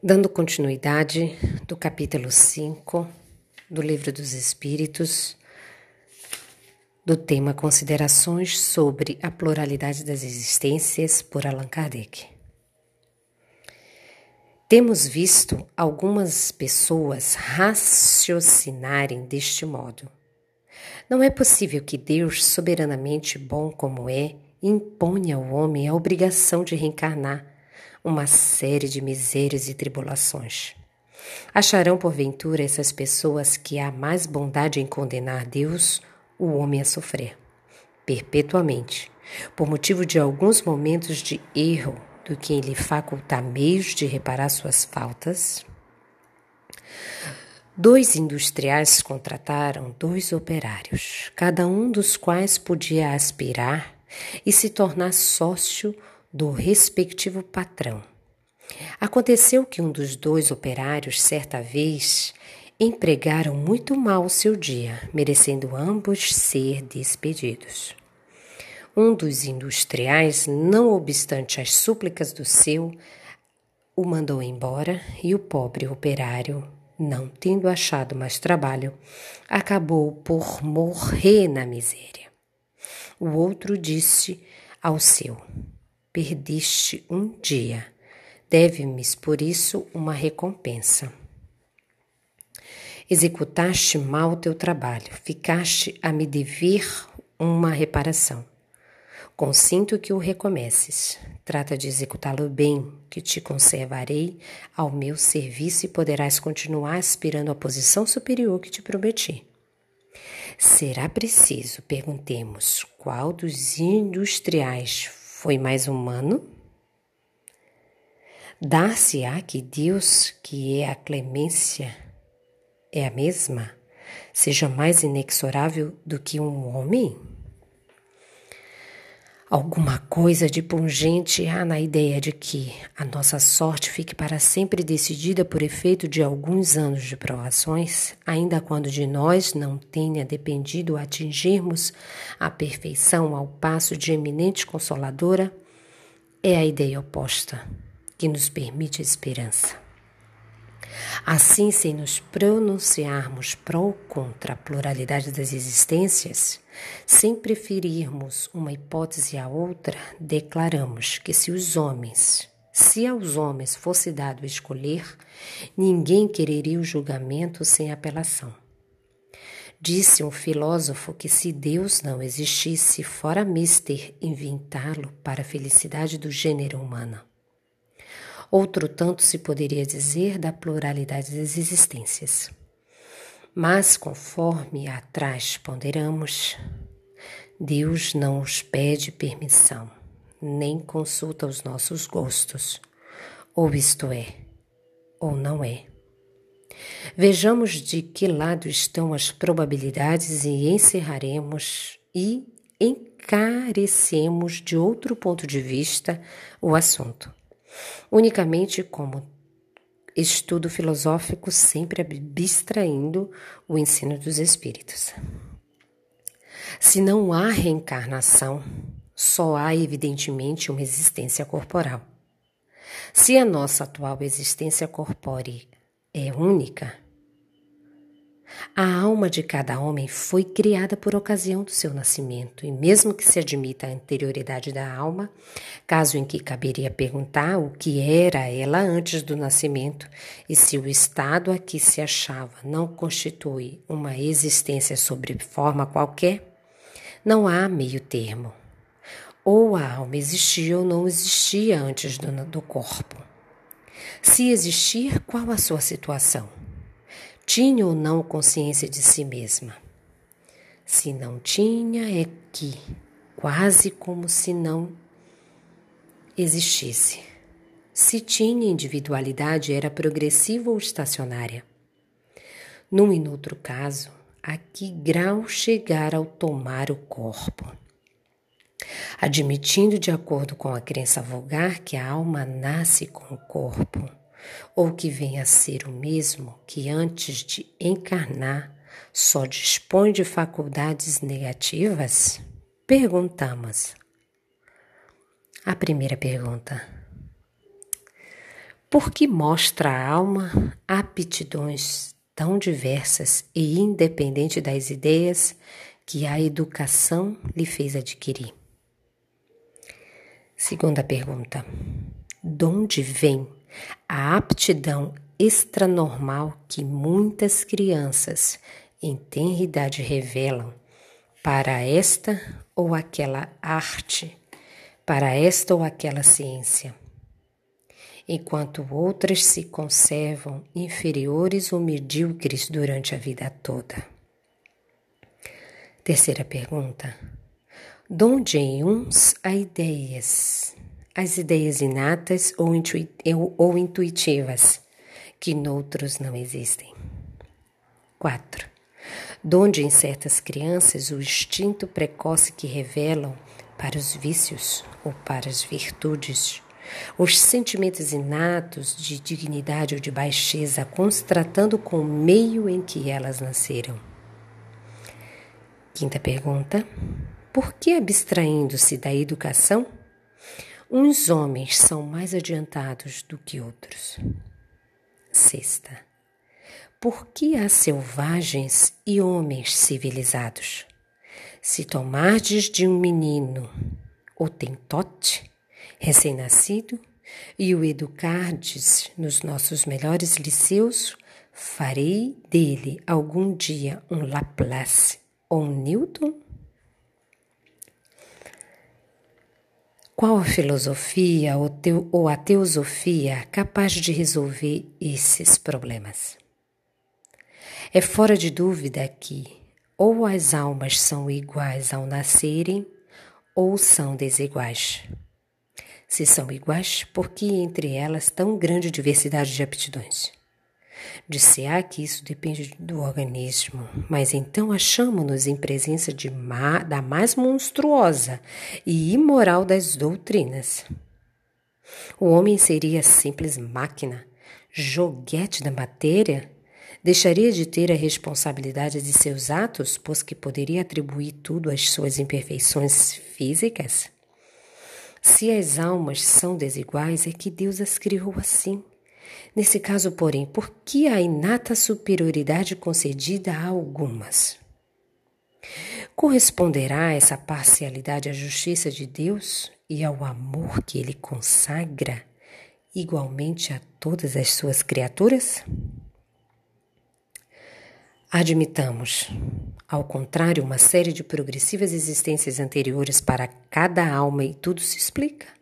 Dando continuidade do capítulo 5 do Livro dos Espíritos, do tema Considerações sobre a Pluralidade das Existências, por Allan Kardec. Temos visto algumas pessoas raciocinarem deste modo. Não é possível que Deus, soberanamente bom como é, imponha ao homem a obrigação de reencarnar uma série de misérias e tribulações. Acharão, porventura, essas pessoas que há mais bondade em condenar Deus, o homem a sofrer, perpetuamente, por motivo de alguns momentos de erro, do que lhe facultar meios de reparar suas faltas? Dois industriais contrataram dois operários, cada um dos quais podia aspirar e se tornar sócio do respectivo patrão. Aconteceu que um dos dois operários, certa vez, empregaram muito mal o seu dia, merecendo ambos ser despedidos. Um dos industriais, não obstante as súplicas do seu, o mandou embora e o pobre operário, não tendo achado mais trabalho, acabou por morrer na miséria. O outro disse ao seu: Perdeste um dia. Deve-me, por isso, uma recompensa. Executaste mal teu trabalho, ficaste a me dever uma reparação. Consinto que o recomeces. Trata de executá-lo bem, que te conservarei ao meu serviço e poderás continuar aspirando à posição superior que te prometi. Será preciso, perguntemos, qual dos industriais foi mais humano? Dar-se-á que Deus, que é a clemência, é a mesma, seja mais inexorável do que um homem? Alguma coisa de pungente há na ideia de que a nossa sorte fique para sempre decidida por efeito de alguns anos de provações, ainda quando de nós não tenha dependido atingirmos a perfeição ao passo de eminente consoladora, é a ideia oposta que nos permite a esperança. Assim, sem nos pronunciarmos pró ou contra a pluralidade das existências, sem preferirmos uma hipótese à outra, declaramos que se os homens, se aos homens fosse dado escolher, ninguém quereria o julgamento sem apelação. Disse um filósofo que se Deus não existisse, fora mister inventá-lo para a felicidade do gênero humano. Outro tanto se poderia dizer da pluralidade das existências. Mas, conforme atrás ponderamos, Deus não os pede permissão, nem consulta os nossos gostos, ou isto é, ou não é. Vejamos de que lado estão as probabilidades e encerraremos e encarecemos de outro ponto de vista o assunto, unicamente como estudo filosófico sempre abstraindo o ensino dos espíritos. Se não há reencarnação, só há evidentemente uma existência corporal. Se a nossa atual existência corpórea é única, a alma de cada homem foi criada por ocasião do seu nascimento, e mesmo que se admita a anterioridade da alma, caso em que caberia perguntar o que era ela antes do nascimento e se o estado a que se achava não constitui uma existência sobre forma qualquer, não há meio termo. Ou a alma existia ou não existia antes do, do corpo. Se existir, qual a sua situação? Tinha ou não consciência de si mesma. Se não tinha, é que, quase como se não existisse. Se tinha individualidade, era progressiva ou estacionária. Num e noutro caso, a que grau chegar ao tomar o corpo? Admitindo, de acordo com a crença vulgar, que a alma nasce com o corpo, ou que venha a ser o mesmo que antes de encarnar só dispõe de faculdades negativas? Perguntamos. A primeira pergunta: porque mostra à alma aptidões tão diversas e independente das ideias que a educação lhe fez adquirir. Segunda pergunta: de onde vem a aptidão extranormal que muitas crianças em tenra idade revelam para esta ou aquela arte, para esta ou aquela ciência? enquanto outras se conservam inferiores ou medíocres durante a vida toda. Terceira pergunta: Donde em uns há ideias, as ideias inatas ou, intui ou intuitivas, que noutros não existem? 4. Donde em certas crianças o instinto precoce que revelam para os vícios ou para as virtudes os sentimentos inatos de dignidade ou de baixeza, constratando com o meio em que elas nasceram. Quinta pergunta: por que, abstraindo-se da educação, uns homens são mais adiantados do que outros? Sexta: por que há selvagens e homens civilizados? Se tomardes de um menino o tentote, recém-nascido e o educardes nos nossos melhores liceus, farei dele algum dia um Laplace ou um Newton? Qual filosofia ou, ou a teosofia capaz de resolver esses problemas? É fora de dúvida que ou as almas são iguais ao nascerem ou são desiguais se são iguais, por que entre elas tão grande diversidade de aptidões? Disse-á que isso depende do organismo, mas então achamos-nos em presença de ma, da mais monstruosa e imoral das doutrinas. O homem seria simples máquina, joguete da matéria? Deixaria de ter a responsabilidade de seus atos, pois que poderia atribuir tudo às suas imperfeições físicas? Se as almas são desiguais, é que Deus as criou assim. Nesse caso, porém, por que a inata superioridade concedida a algumas? Corresponderá essa parcialidade à justiça de Deus e ao amor que ele consagra igualmente a todas as suas criaturas? Admitamos, ao contrário, uma série de progressivas existências anteriores para cada alma e tudo se explica.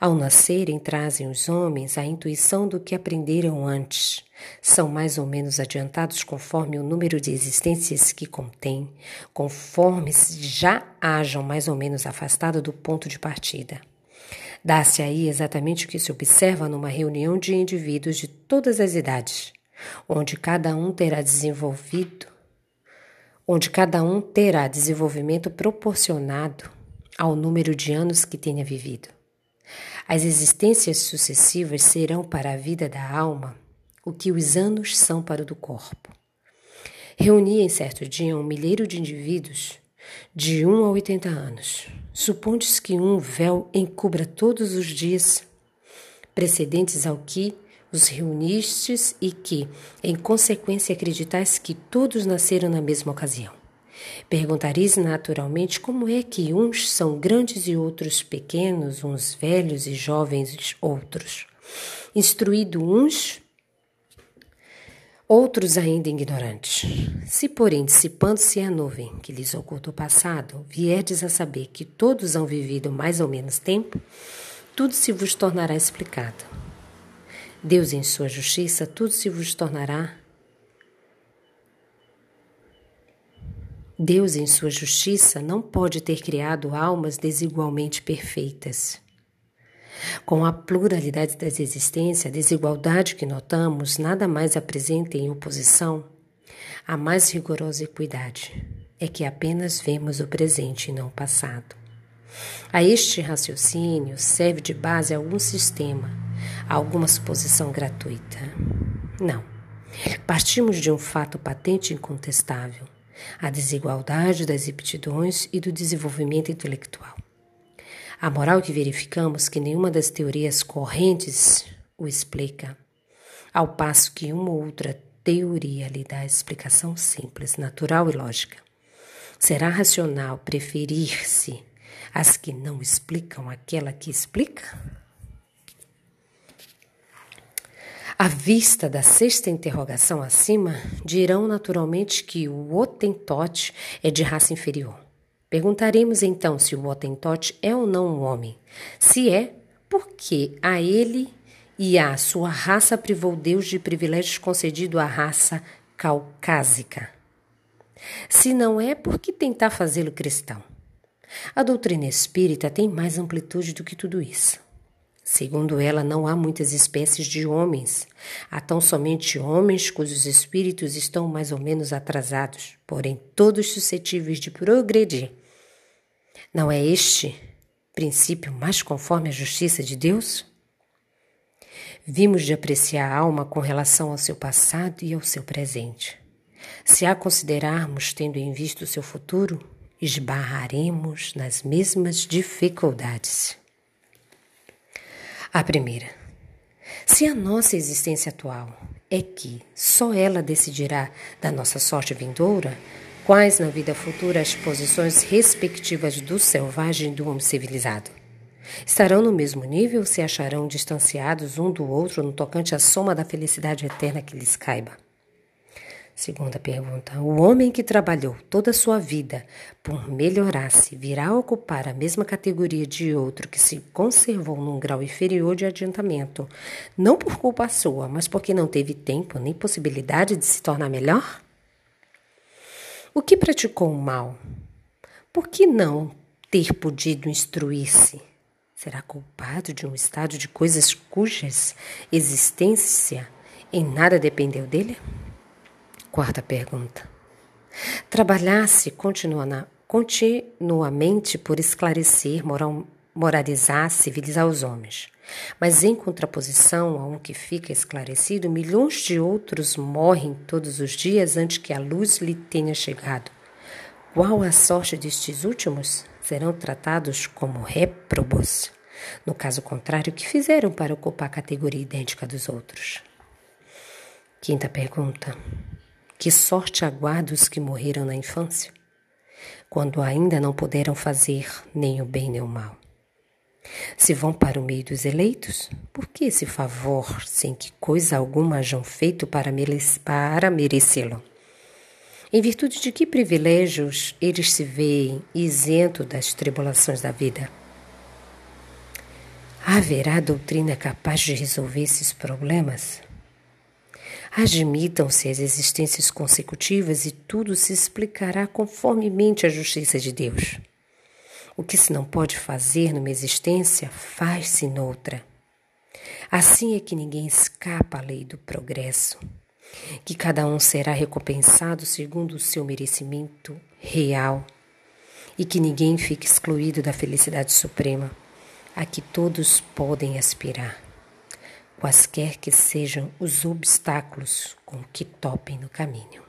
Ao nascerem, trazem os homens a intuição do que aprenderam antes. São mais ou menos adiantados conforme o número de existências que contêm, conforme já hajam mais ou menos afastado do ponto de partida. Dá-se aí exatamente o que se observa numa reunião de indivíduos de todas as idades onde cada um terá desenvolvido, onde cada um terá desenvolvimento proporcionado ao número de anos que tenha vivido. As existências sucessivas serão para a vida da alma o que os anos são para o do corpo. Reuni em certo dia um milheiro de indivíduos de 1 a 80 anos. Supondes que um véu encubra todos os dias precedentes ao que os reunistes e que, em consequência, acreditais que todos nasceram na mesma ocasião. Perguntareis naturalmente como é que uns são grandes e outros pequenos, uns velhos e jovens outros. Instruído uns, outros ainda ignorantes. Se, porém, dissipando-se a nuvem que lhes oculta o passado, vierdes a saber que todos hão vivido mais ou menos tempo, tudo se vos tornará explicado. Deus, em sua justiça, tudo se vos tornará. Deus, em sua justiça, não pode ter criado almas desigualmente perfeitas. Com a pluralidade das existências, a desigualdade que notamos nada mais apresenta em oposição à mais rigorosa equidade. É que apenas vemos o presente e não o passado. A este raciocínio serve de base algum sistema alguma suposição gratuita. Não. Partimos de um fato patente e incontestável: a desigualdade das aptidões e do desenvolvimento intelectual. A moral que verificamos que nenhuma das teorias correntes o explica, ao passo que uma ou outra teoria lhe dá explicação simples, natural e lógica. Será racional preferir-se as que não explicam aquela que explica? À vista da sexta interrogação acima, dirão naturalmente que o Otentote é de raça inferior. Perguntaremos então se o Otentote é ou não um homem. Se é, por que a ele e à sua raça privou Deus de privilégios concedido à raça caucásica? Se não é, por que tentar fazê-lo cristão? A doutrina espírita tem mais amplitude do que tudo isso. Segundo ela, não há muitas espécies de homens. Há tão somente homens cujos espíritos estão mais ou menos atrasados, porém todos suscetíveis de progredir. Não é este princípio mais conforme a justiça de Deus? Vimos de apreciar a alma com relação ao seu passado e ao seu presente. Se a considerarmos tendo em vista o seu futuro, esbarraremos nas mesmas dificuldades. A primeira, se a nossa existência atual é que só ela decidirá da nossa sorte vindoura, quais na vida futura as posições respectivas do selvagem e do homem civilizado? Estarão no mesmo nível ou se acharão distanciados um do outro no tocante à soma da felicidade eterna que lhes caiba? Segunda pergunta: O homem que trabalhou toda a sua vida por melhorar-se virá ocupar a mesma categoria de outro que se conservou num grau inferior de adiantamento, não por culpa sua, mas porque não teve tempo nem possibilidade de se tornar melhor? O que praticou mal? Por que não ter podido instruir-se? Será culpado de um estado de coisas cujas existência em nada dependeu dele? Quarta pergunta. Trabalhasse continuamente por esclarecer, moral, moralizar, civilizar os homens. Mas em contraposição a um que fica esclarecido, milhões de outros morrem todos os dias antes que a luz lhe tenha chegado. Qual a sorte destes últimos? Serão tratados como réprobos. No caso contrário, o que fizeram para ocupar a categoria idêntica dos outros? Quinta pergunta. Que sorte aguarda os que morreram na infância, quando ainda não puderam fazer nem o bem nem o mal. Se vão para o meio dos eleitos, por que esse favor, sem que coisa alguma hajam feito para, merecê-lo? Em virtude de que privilégios eles se veem isento das tribulações da vida? Haverá doutrina capaz de resolver esses problemas? Admitam-se as existências consecutivas e tudo se explicará conformemente à justiça de Deus. O que se não pode fazer numa existência, faz-se noutra. Assim é que ninguém escapa à lei do progresso, que cada um será recompensado segundo o seu merecimento real e que ninguém fique excluído da felicidade suprema a que todos podem aspirar quaisquer que sejam os obstáculos com que topem no caminho.